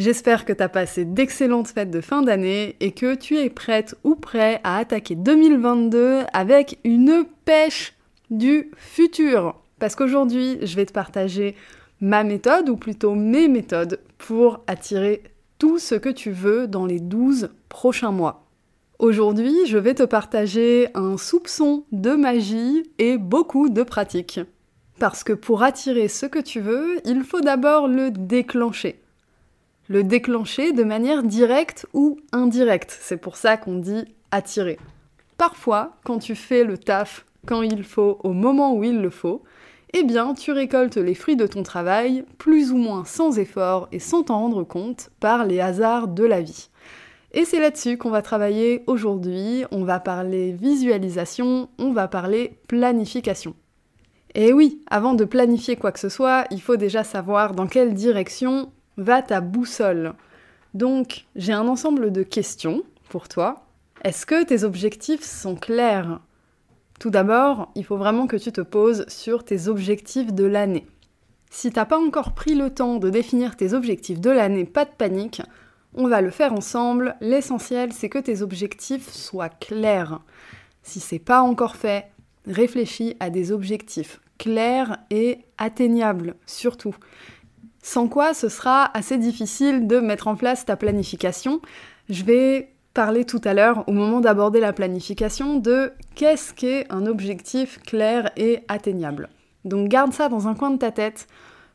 J'espère que tu as passé d'excellentes fêtes de fin d'année et que tu es prête ou prêt à attaquer 2022 avec une pêche du futur. Parce qu'aujourd'hui, je vais te partager ma méthode, ou plutôt mes méthodes, pour attirer tout ce que tu veux dans les 12 prochains mois. Aujourd'hui, je vais te partager un soupçon de magie et beaucoup de pratique. Parce que pour attirer ce que tu veux, il faut d'abord le déclencher le déclencher de manière directe ou indirecte. C'est pour ça qu'on dit attirer. Parfois, quand tu fais le taf quand il faut, au moment où il le faut, eh bien, tu récoltes les fruits de ton travail, plus ou moins sans effort et sans t'en rendre compte, par les hasards de la vie. Et c'est là-dessus qu'on va travailler aujourd'hui. On va parler visualisation, on va parler planification. Et oui, avant de planifier quoi que ce soit, il faut déjà savoir dans quelle direction va ta boussole. Donc, j'ai un ensemble de questions pour toi. Est-ce que tes objectifs sont clairs? Tout d'abord, il faut vraiment que tu te poses sur tes objectifs de l'année. Si t'as pas encore pris le temps de définir tes objectifs de l'année, pas de panique, on va le faire ensemble. L'essentiel, c'est que tes objectifs soient clairs. Si c'est pas encore fait, réfléchis à des objectifs clairs et atteignables, surtout. Sans quoi ce sera assez difficile de mettre en place ta planification. Je vais parler tout à l'heure, au moment d'aborder la planification, de qu'est-ce qu'est un objectif clair et atteignable. Donc garde ça dans un coin de ta tête.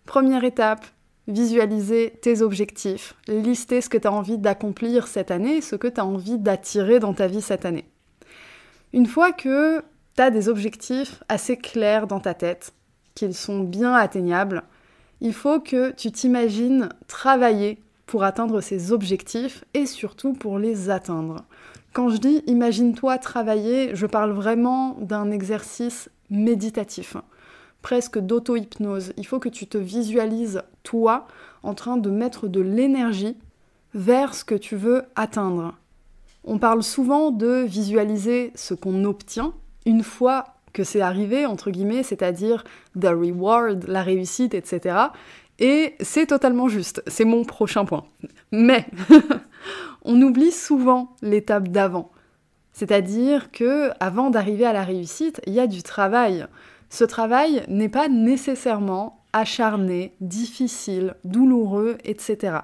Première étape, visualiser tes objectifs, lister ce que tu as envie d'accomplir cette année, ce que tu as envie d'attirer dans ta vie cette année. Une fois que tu as des objectifs assez clairs dans ta tête, qu'ils sont bien atteignables, il faut que tu t'imagines travailler pour atteindre ces objectifs et surtout pour les atteindre. Quand je dis imagine-toi travailler, je parle vraiment d'un exercice méditatif, presque d'auto-hypnose. Il faut que tu te visualises toi en train de mettre de l'énergie vers ce que tu veux atteindre. On parle souvent de visualiser ce qu'on obtient une fois que c'est arrivé, entre guillemets, c'est-à-dire the reward, la réussite, etc. Et c'est totalement juste, c'est mon prochain point. Mais on oublie souvent l'étape d'avant. C'est-à-dire que avant d'arriver à la réussite, il y a du travail. Ce travail n'est pas nécessairement acharné, difficile, douloureux, etc.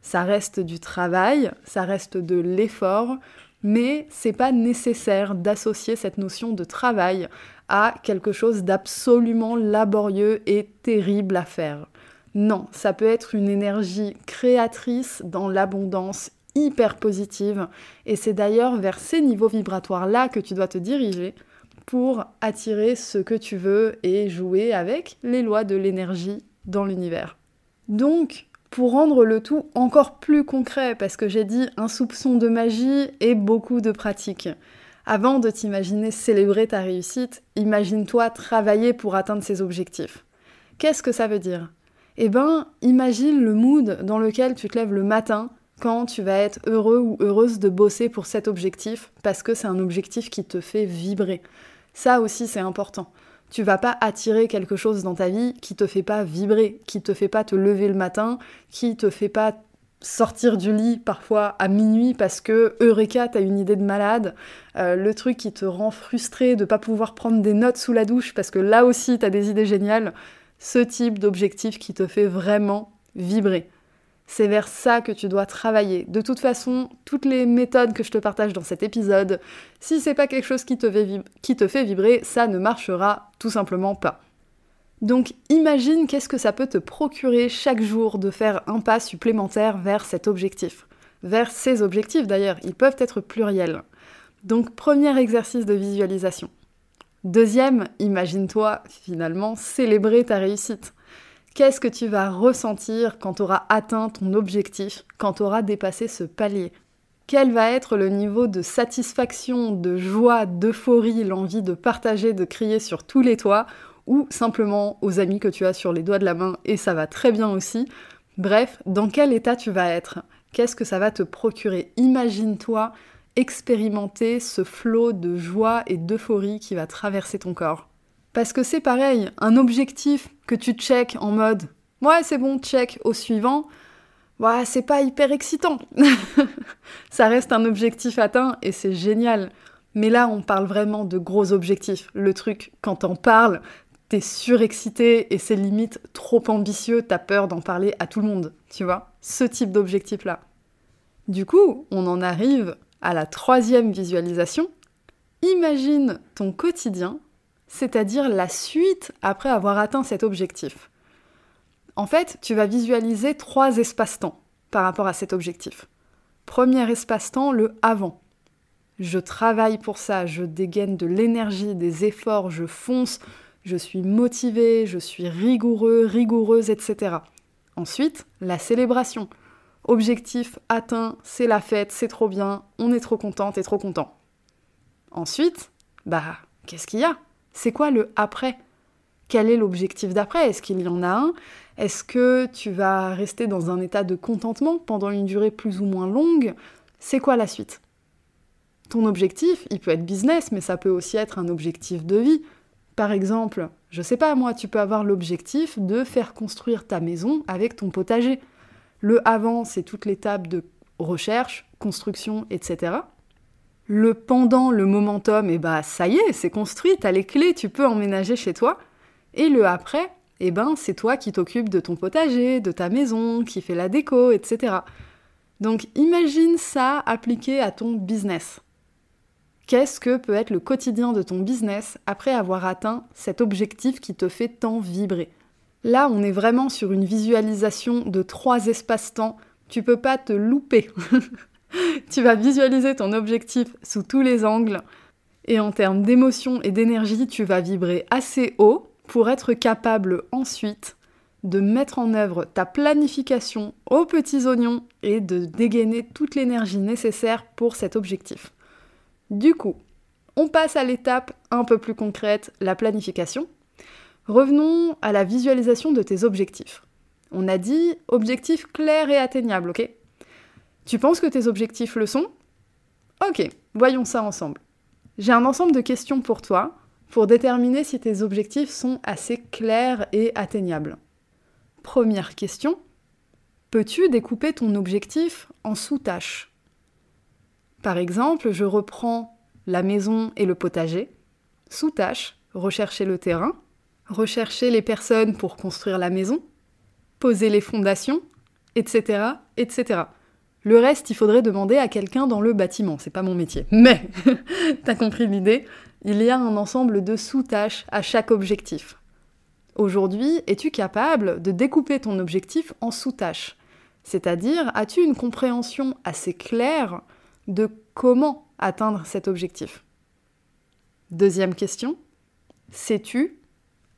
Ça reste du travail, ça reste de l'effort, mais c'est pas nécessaire d'associer cette notion de travail à quelque chose d'absolument laborieux et terrible à faire. Non, ça peut être une énergie créatrice dans l'abondance hyper positive et c'est d'ailleurs vers ces niveaux vibratoires là que tu dois te diriger pour attirer ce que tu veux et jouer avec les lois de l'énergie dans l'univers. Donc, pour rendre le tout encore plus concret, parce que j'ai dit un soupçon de magie et beaucoup de pratique. Avant de t'imaginer célébrer ta réussite, imagine-toi travailler pour atteindre ces objectifs. Qu'est-ce que ça veut dire? Eh ben, imagine le mood dans lequel tu te lèves le matin quand tu vas être heureux ou heureuse de bosser pour cet objectif, parce que c'est un objectif qui te fait vibrer. Ça aussi, c'est important tu vas pas attirer quelque chose dans ta vie qui te fait pas vibrer, qui te fait pas te lever le matin, qui te fait pas sortir du lit parfois à minuit parce que Eureka, t'as une idée de malade, euh, le truc qui te rend frustré de pas pouvoir prendre des notes sous la douche parce que là aussi t'as des idées géniales, ce type d'objectif qui te fait vraiment vibrer. C'est vers ça que tu dois travailler. De toute façon, toutes les méthodes que je te partage dans cet épisode, si c'est pas quelque chose qui te, fait vibrer, ça ne marchera tout simplement pas. Donc imagine qu'est-ce que ça peut te procurer chaque jour de faire un pas supplémentaire vers cet objectif. Vers ces objectifs d'ailleurs, ils peuvent être pluriels. Donc premier exercice de visualisation. Deuxième, imagine-toi finalement célébrer ta réussite. Qu'est-ce que tu vas ressentir quand tu auras atteint ton objectif, quand tu auras dépassé ce palier? Quel va être le niveau de satisfaction, de joie, d'euphorie, l'envie de partager, de crier sur tous les toits, ou simplement aux amis que tu as sur les doigts de la main, et ça va très bien aussi? Bref, dans quel état tu vas être? Qu'est-ce que ça va te procurer? Imagine-toi expérimenter ce flot de joie et d'euphorie qui va traverser ton corps. Parce que c'est pareil, un objectif que tu check en mode ouais c'est bon, check au suivant, ouais, c'est pas hyper excitant. ça reste un objectif atteint et c'est génial. Mais là, on parle vraiment de gros objectifs. Le truc, quand t'en parles, t'es surexcité et c'est limite trop ambitieux, t'as peur d'en parler à tout le monde, tu vois Ce type d'objectif-là. Du coup, on en arrive à la troisième visualisation. Imagine ton quotidien, c'est-à-dire la suite après avoir atteint cet objectif. En fait, tu vas visualiser trois espaces-temps par rapport à cet objectif. Premier espace-temps, le avant. Je travaille pour ça, je dégaine de l'énergie, des efforts, je fonce, je suis motivé, je suis rigoureux, rigoureuse, etc. Ensuite, la célébration. Objectif atteint, c'est la fête, c'est trop bien, on est trop content, t'es trop content. Ensuite, bah, qu'est-ce qu'il y a? C'est quoi le après? Quel est l'objectif d'après? Est-ce qu'il y en a un? Est-ce que tu vas rester dans un état de contentement pendant une durée plus ou moins longue? C'est quoi la suite? Ton objectif, il peut être business, mais ça peut aussi être un objectif de vie. Par exemple, je sais pas moi, tu peux avoir l'objectif de faire construire ta maison avec ton potager. Le avant, c'est toute l'étape de recherche, construction, etc. Le pendant, le momentum, et eh bah ça y est, c'est construit, t'as les clés, tu peux emménager chez toi. Et le après, eh ben c'est toi qui t'occupes de ton potager, de ta maison, qui fait la déco, etc. Donc imagine ça appliqué à ton business. Qu'est-ce que peut être le quotidien de ton business après avoir atteint cet objectif qui te fait tant vibrer? Là, on est vraiment sur une visualisation de trois espaces-temps. Tu peux pas te louper. tu vas visualiser ton objectif sous tous les angles. Et en termes d'émotion et d'énergie, tu vas vibrer assez haut pour être capable ensuite de mettre en œuvre ta planification aux petits oignons et de dégainer toute l'énergie nécessaire pour cet objectif. Du coup, on passe à l'étape un peu plus concrète, la planification. Revenons à la visualisation de tes objectifs. On a dit objectifs clairs et atteignables, ok? Tu penses que tes objectifs le sont? Ok, voyons ça ensemble. J'ai un ensemble de questions pour toi pour déterminer si tes objectifs sont assez clairs et atteignables. Première question, peux-tu découper ton objectif en sous-tâches? Par exemple, je reprends la maison et le potager. Sous-tâche, rechercher le terrain rechercher les personnes pour construire la maison, poser les fondations, etc., etc. Le reste, il faudrait demander à quelqu'un dans le bâtiment, c'est pas mon métier. Mais, t'as compris l'idée, il y a un ensemble de sous-tâches à chaque objectif. Aujourd'hui, es-tu capable de découper ton objectif en sous-tâches? C'est-à-dire, as-tu une compréhension assez claire de comment atteindre cet objectif? Deuxième question, sais-tu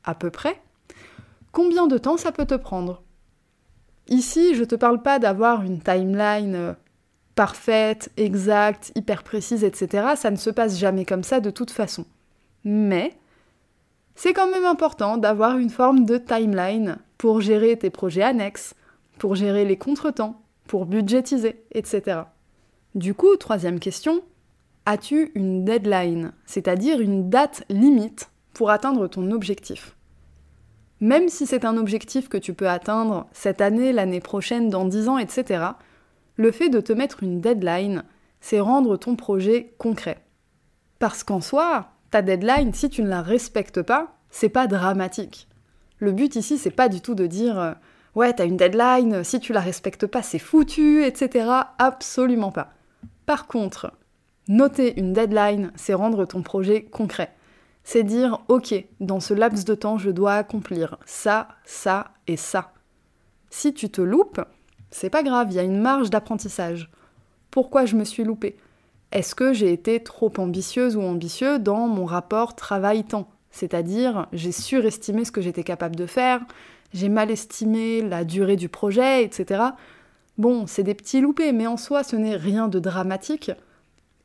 à peu près, combien de temps ça peut te prendre? Ici, je te parle pas d'avoir une timeline euh, parfaite, exacte, hyper précise, etc. Ça ne se passe jamais comme ça de toute façon. Mais c'est quand même important d'avoir une forme de timeline pour gérer tes projets annexes, pour gérer les contretemps, pour budgétiser, etc. Du coup, troisième question, as-tu une deadline, c'est-à-dire une date limite pour atteindre ton objectif? Même si c'est un objectif que tu peux atteindre cette année, l'année prochaine, dans 10 ans, etc., le fait de te mettre une deadline, c'est rendre ton projet concret. Parce qu'en soi, ta deadline, si tu ne la respectes pas, c'est pas dramatique. Le but ici, c'est pas du tout de dire euh, ouais, t'as une deadline, si tu la respectes pas, c'est foutu, etc. Absolument pas. Par contre, noter une deadline, c'est rendre ton projet concret c'est dire ok, dans ce laps de temps, je dois accomplir ça, ça et ça. Si tu te loupes, c'est pas grave, il y a une marge d'apprentissage. Pourquoi je me suis loupée? Est-ce que j'ai été trop ambitieuse ou ambitieux dans mon rapport travail-temps? C'est-à-dire, j'ai surestimé ce que j'étais capable de faire, j'ai mal estimé la durée du projet, etc. Bon, c'est des petits loupés, mais en soi, ce n'est rien de dramatique.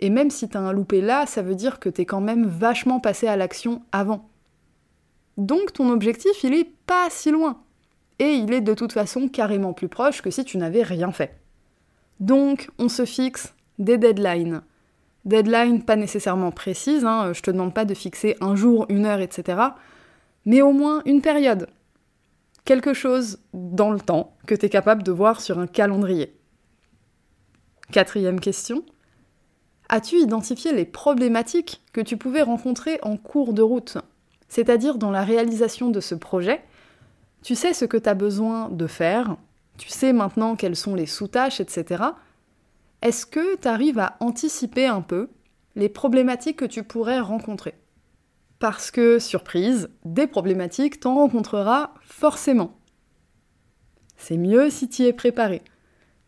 Et même si t'as un loupé là, ça veut dire que t'es quand même vachement passé à l'action avant. Donc ton objectif, il est pas si loin. Et il est de toute façon carrément plus proche que si tu n'avais rien fait. Donc, on se fixe des deadlines. Deadline pas nécessairement précise, hein, je te demande pas de fixer un jour, une heure, etc. Mais au moins une période. Quelque chose dans le temps que tu es capable de voir sur un calendrier. Quatrième question. As-tu identifié les problématiques que tu pouvais rencontrer en cours de route? C'est-à-dire dans la réalisation de ce projet, tu sais ce que tu as besoin de faire, tu sais maintenant quelles sont les sous-tâches, etc. Est-ce que tu arrives à anticiper un peu les problématiques que tu pourrais rencontrer? Parce que, surprise, des problématiques t'en rencontreras forcément. C'est mieux si tu y es préparé.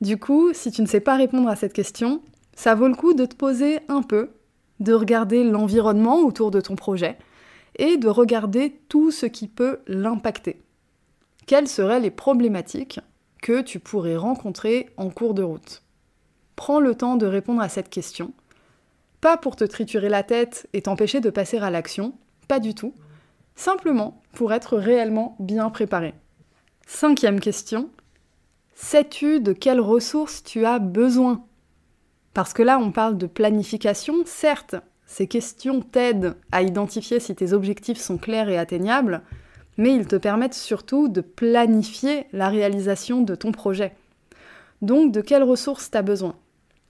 Du coup, si tu ne sais pas répondre à cette question, ça vaut le coup de te poser un peu, de regarder l'environnement autour de ton projet et de regarder tout ce qui peut l'impacter. Quelles seraient les problématiques que tu pourrais rencontrer en cours de route? Prends le temps de répondre à cette question. Pas pour te triturer la tête et t'empêcher de passer à l'action, pas du tout. Simplement pour être réellement bien préparé. Cinquième question. Sais-tu de quelles ressources tu as besoin? Parce que là, on parle de planification, certes, ces questions t'aident à identifier si tes objectifs sont clairs et atteignables, mais ils te permettent surtout de planifier la réalisation de ton projet. Donc, de quelles ressources tu as besoin?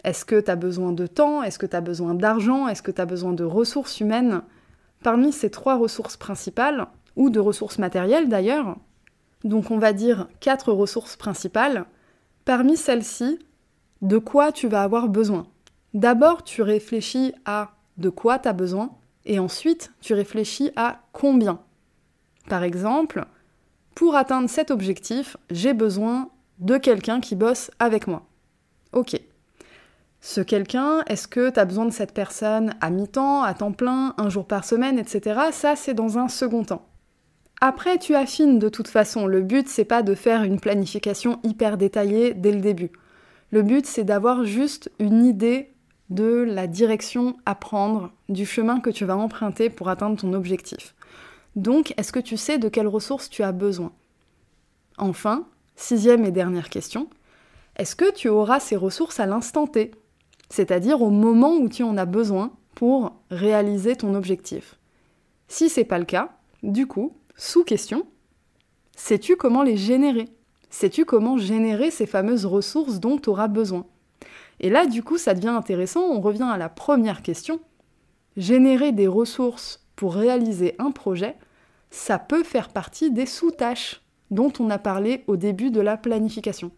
Est-ce que tu as besoin de temps? Est-ce que tu besoin d'argent? Est-ce que tu besoin de ressources humaines? Parmi ces trois ressources principales, ou de ressources matérielles d'ailleurs, donc on va dire quatre ressources principales, parmi celles-ci, de quoi tu vas avoir besoin D'abord, tu réfléchis à de quoi tu as besoin, et ensuite, tu réfléchis à combien. Par exemple, pour atteindre cet objectif, j'ai besoin de quelqu'un qui bosse avec moi. Ok. Ce quelqu'un, est-ce que tu as besoin de cette personne à mi-temps, à temps plein, un jour par semaine, etc. Ça, c'est dans un second temps. Après, tu affines de toute façon. Le but, c'est pas de faire une planification hyper détaillée dès le début. Le but, c'est d'avoir juste une idée de la direction à prendre, du chemin que tu vas emprunter pour atteindre ton objectif. Donc, est-ce que tu sais de quelles ressources tu as besoin? Enfin, sixième et dernière question, est-ce que tu auras ces ressources à l'instant T? C'est-à-dire au moment où tu en as besoin pour réaliser ton objectif. Si c'est pas le cas, du coup, sous question, sais-tu comment les générer? Sais-tu comment générer ces fameuses ressources dont tu auras besoin? Et là, du coup, ça devient intéressant, on revient à la première question. Générer des ressources pour réaliser un projet, ça peut faire partie des sous-tâches dont on a parlé au début de la planification.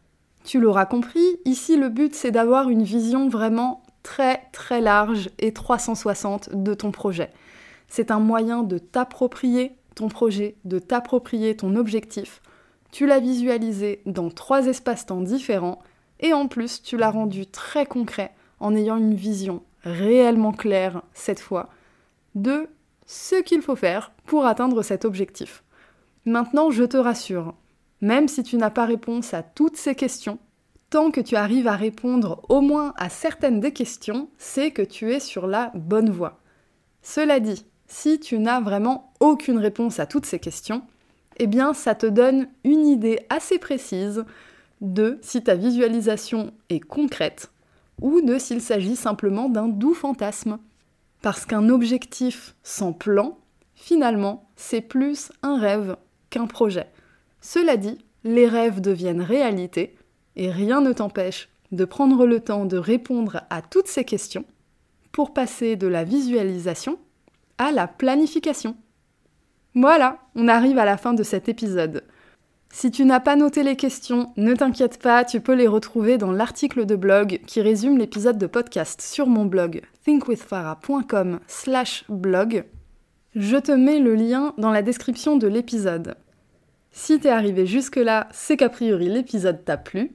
Tu l'auras compris, ici le but c'est d'avoir une vision vraiment très très large et 360 de ton projet. C'est un moyen de t'approprier ton projet, de t'approprier ton objectif. Tu l'as visualisé dans trois espaces-temps différents et en plus tu l'as rendu très concret en ayant une vision réellement claire cette fois de ce qu'il faut faire pour atteindre cet objectif. Maintenant, je te rassure, même si tu n'as pas réponse à toutes ces questions, tant que tu arrives à répondre au moins à certaines des questions, c'est que tu es sur la bonne voie. Cela dit, si tu n'as vraiment aucune réponse à toutes ces questions, eh bien ça te donne une idée assez précise de si ta visualisation est concrète ou de s'il s'agit simplement d'un doux fantasme. Parce qu'un objectif sans plan, finalement, c'est plus un rêve qu'un projet. Cela dit, les rêves deviennent réalité et rien ne t'empêche de prendre le temps de répondre à toutes ces questions pour passer de la visualisation à la planification. Voilà, on arrive à la fin de cet épisode. Si tu n'as pas noté les questions, ne t'inquiète pas, tu peux les retrouver dans l'article de blog qui résume l'épisode de podcast sur mon blog thinkwithfarah.com slash blog. Je te mets le lien dans la description de l'épisode. Si t'es arrivé jusque-là, c'est qu'a priori l'épisode t'a plu.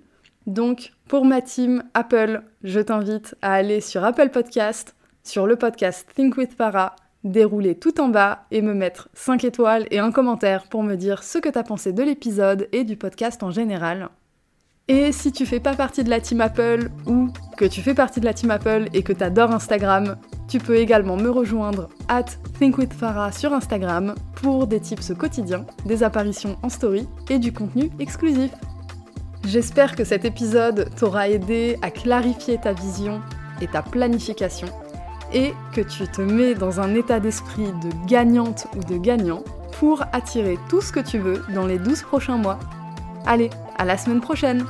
Donc, pour ma team Apple, je t'invite à aller sur Apple Podcast, sur le podcast Think with dérouler tout en bas et me mettre 5 étoiles et un commentaire pour me dire ce que t'as pensé de l'épisode et du podcast en général. Et si tu fais pas partie de la team Apple ou que tu fais partie de la team Apple et que t'adores Instagram, tu peux également me rejoindre at thinkwithfarah sur Instagram pour des tips quotidiens, des apparitions en story et du contenu exclusif. J'espère que cet épisode t'aura aidé à clarifier ta vision et ta planification et que tu te mets dans un état d'esprit de gagnante ou de gagnant pour attirer tout ce que tu veux dans les 12 prochains mois. Allez, à la semaine prochaine